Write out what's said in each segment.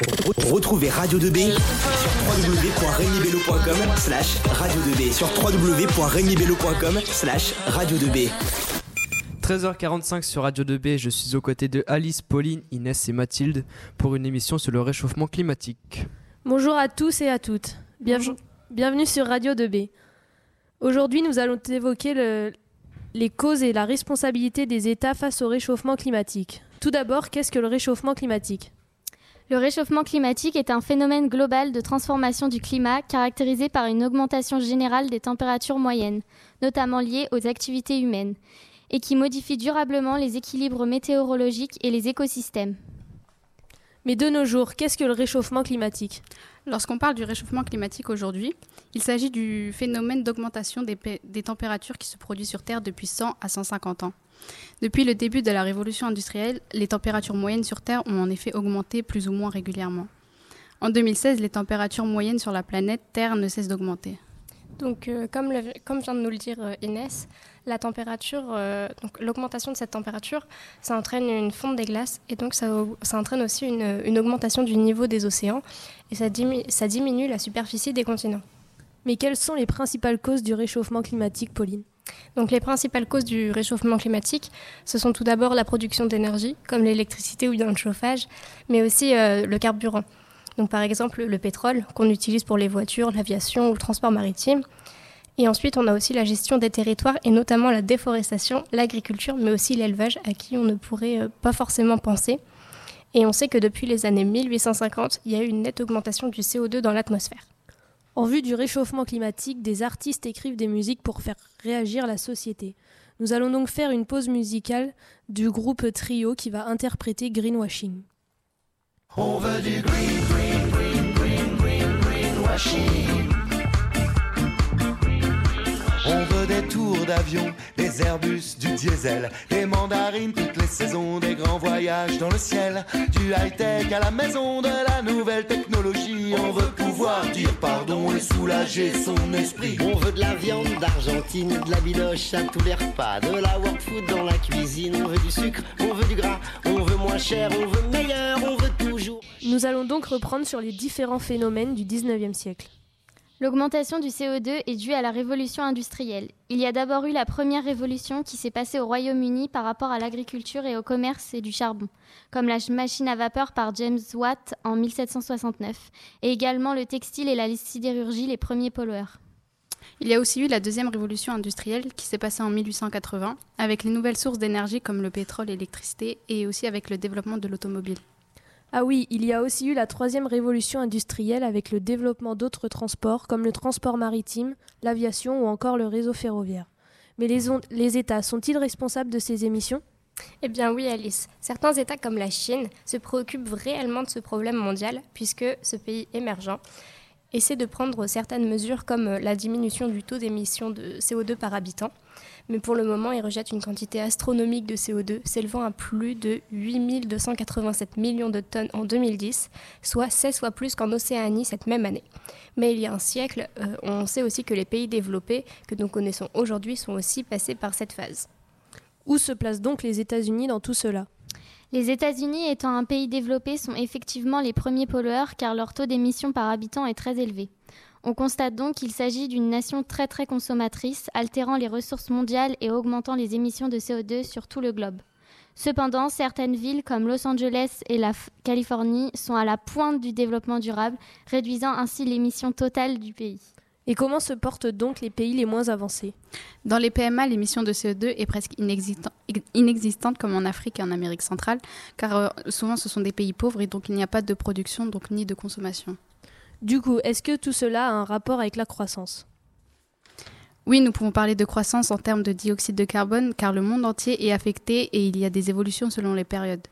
Retrouvez Radio 2B sur www.regnibello.com slash radio 2B sur www.regnibello.com slash radio 2B 13h45 sur Radio 2B, je suis aux côtés de Alice, Pauline, Inès et Mathilde pour une émission sur le réchauffement climatique. Bonjour à tous et à toutes. Bienvenue sur Radio 2B. Aujourd'hui, nous allons évoquer les causes et la responsabilité des États face au réchauffement climatique. Tout d'abord, qu'est-ce que le réchauffement climatique? Le réchauffement climatique est un phénomène global de transformation du climat caractérisé par une augmentation générale des températures moyennes, notamment liées aux activités humaines, et qui modifie durablement les équilibres météorologiques et les écosystèmes. Mais de nos jours, qu'est-ce que le réchauffement climatique? Lorsqu'on parle du réchauffement climatique aujourd'hui, il s'agit du phénomène d'augmentation des, températures qui se produit sur Terre depuis 100 à 150 ans. Depuis le début de la révolution industrielle, les températures moyennes sur Terre ont en effet augmenté plus ou moins régulièrement. En 2016, les températures moyennes sur la planète Terre ne cessent d'augmenter. Donc, euh, comme, comme, vient de nous le dire euh, Inès, la température, euh, donc l'augmentation de cette température, ça entraîne une fonte des glaces et donc ça, ça entraîne aussi une, une, augmentation du niveau des océans et ça, ça diminue la superficie des continents. Mais quelles sont les principales causes du réchauffement climatique, Pauline? Donc les principales causes du réchauffement climatique, ce sont tout d'abord la production d'énergie, comme l'électricité ou bien le chauffage, mais aussi euh, le carburant. Donc par exemple le pétrole qu'on utilise pour les voitures, l'aviation ou le transport maritime. Et ensuite, on a aussi la gestion des territoires et notamment la déforestation, l'agriculture, mais aussi l'élevage à qui on ne pourrait euh, pas forcément penser. Et on sait que depuis les années 1850, il y a eu une nette augmentation du CO2 dans l'atmosphère. En vue du réchauffement climatique, des artistes écrivent des musiques pour faire réagir la société. Nous allons donc faire une pause musicale du groupe Trio qui va interpréter Greenwashing. On veut du green, green, On veut des tours d'avion, des Airbus, du diesel, des mandarines toutes les saisons, des grands voyages dans le ciel, du high-tech à la maison, de la nouvelle technologie. On veut pouvoir dire pardon et soulager son esprit. On veut de la viande d'Argentine, de la bidoche à tous les repas, de la work food dans la cuisine. On veut du sucre, on veut du gras, on veut moins cher, on veut meilleur. Nous allons donc reprendre sur les différents phénomènes du 19e siècle. L'augmentation du CO2 est due à la révolution industrielle. Il y a d'abord eu la première révolution qui s'est passée au Royaume-Uni par rapport à l'agriculture et au commerce et du charbon, comme la machine à vapeur par James Watt en 1769, et également le textile et la sidérurgie les premiers pollueurs. Il y a aussi eu la deuxième révolution industrielle qui s'est passée en 1880, avec les nouvelles sources d'énergie comme le pétrole et l'électricité, et aussi avec le développement de l'automobile. Ah oui, il y a aussi eu la troisième révolution industrielle avec le développement d'autres transports comme le transport maritime, l'aviation ou encore le réseau ferroviaire. Mais les, États sont-ils responsables de ces émissions? Eh bien oui Alice, certains États comme la Chine se préoccupent réellement de ce problème mondial puisque ce pays émergent essaie de prendre certaines mesures comme la diminution du taux d'émission de CO2 par habitant mais pour le moment, il rejette une quantité astronomique de CO2 s'élevant à plus de 8287 millions de tonnes en 2010, soit 16 fois plus qu'en Océanie cette même année. Mais il y a un siècle, euh, on sait aussi que les pays développés que nous connaissons aujourd'hui sont aussi passés par cette phase. Où se placent donc les États-Unis dans tout cela? Les États-Unis étant un pays développé sont effectivement les premiers pollueurs car leur taux d'émission par habitant est très élevé. On constate donc qu'il s'agit d'une nation très très consommatrice, altérant les ressources mondiales et augmentant les émissions de CO2 sur tout le globe. Cependant, certaines villes comme Los Angeles et la Californie sont à la pointe du développement durable, réduisant ainsi l'émission totale du pays. Et comment se portent donc les pays les moins avancés? Dans les PMA, l'émission de CO2 est presque inexistante comme en Afrique et en Amérique centrale, car euh, souvent ce sont des pays pauvres et donc il n'y a pas de production donc ni de consommation. Du coup, est-ce que tout cela a un rapport avec la croissance? Oui, nous pouvons parler de croissance en termes de dioxyde de carbone car le monde entier est affecté et il y a des évolutions selon les périodes.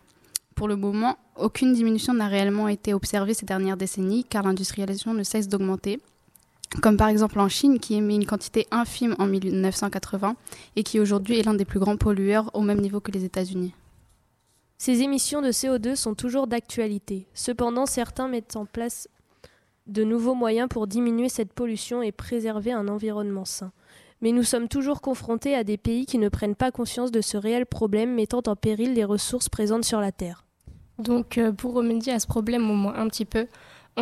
Pour le moment, aucune diminution n'a réellement été observée ces dernières décennies car l'industrialisation ne cesse d'augmenter, comme par exemple en Chine qui émet une quantité infime en 1980 et qui aujourd'hui est l'un des plus grands pollueurs au même niveau que les États-Unis. Ces émissions de CO2 sont toujours d'actualité. Cependant, certains mettent en place de nouveaux moyens pour diminuer cette pollution et préserver un environnement sain. Mais nous sommes toujours confrontés à des pays qui ne prennent pas conscience de ce réel problème mettant en péril les ressources présentes sur la Terre. Donc euh, pour remédier à ce problème au moins un petit peu,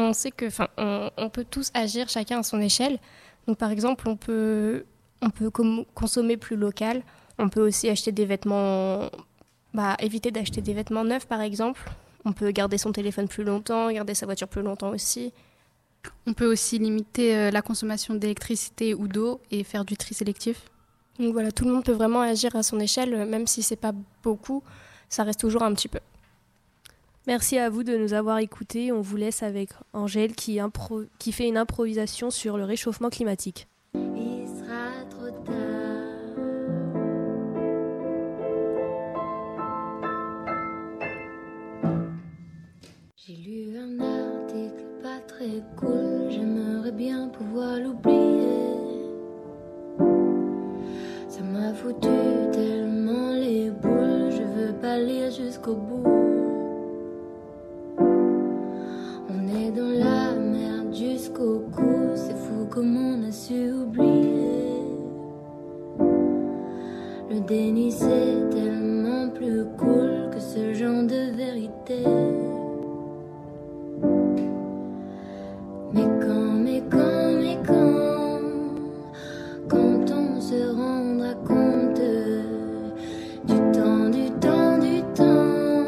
on sait que, enfin, on, on peut tous agir chacun à son échelle. Donc par exemple, on peut, on peut consommer plus local. On peut aussi acheter des vêtements, bah, éviter d'acheter des vêtements neufs par exemple. On peut garder son téléphone plus longtemps, garder sa voiture plus longtemps aussi. On peut aussi limiter euh, la consommation d'électricité ou d'eau et faire du tri sélectif. Donc voilà, tout le monde peut vraiment agir à son échelle, même si c'est pas beaucoup, ça reste toujours un petit peu. Merci à vous de nous avoir écoutés. On vous laisse avec Angèle qui, qui fait une improvisation sur le réchauffement climatique. Il sera trop tard. J'ai lu un article pas très cool, j'aimerais bien pouvoir l'oublier. Ça m'a foutu tellement les boules, je veux pas lire jusqu'au bout. Comme on a su oublier. Le déni c'est tellement plus cool que ce genre de vérité. Mais quand, mais quand, mais quand, quand on se rendra compte du temps, du temps, du temps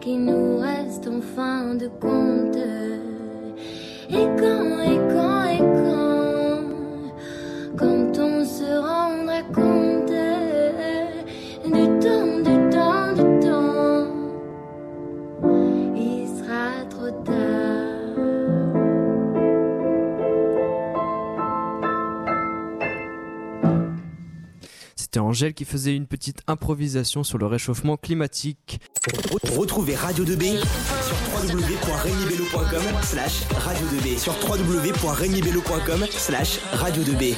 qui nous reste en fin de compte. Et quand, et Angèle qui faisait une petite improvisation sur le réchauffement climatique. Retrouvez Radio 2B sur www.regnibello.com slash radio 2B sur www.regnibello.com slash radio 2B.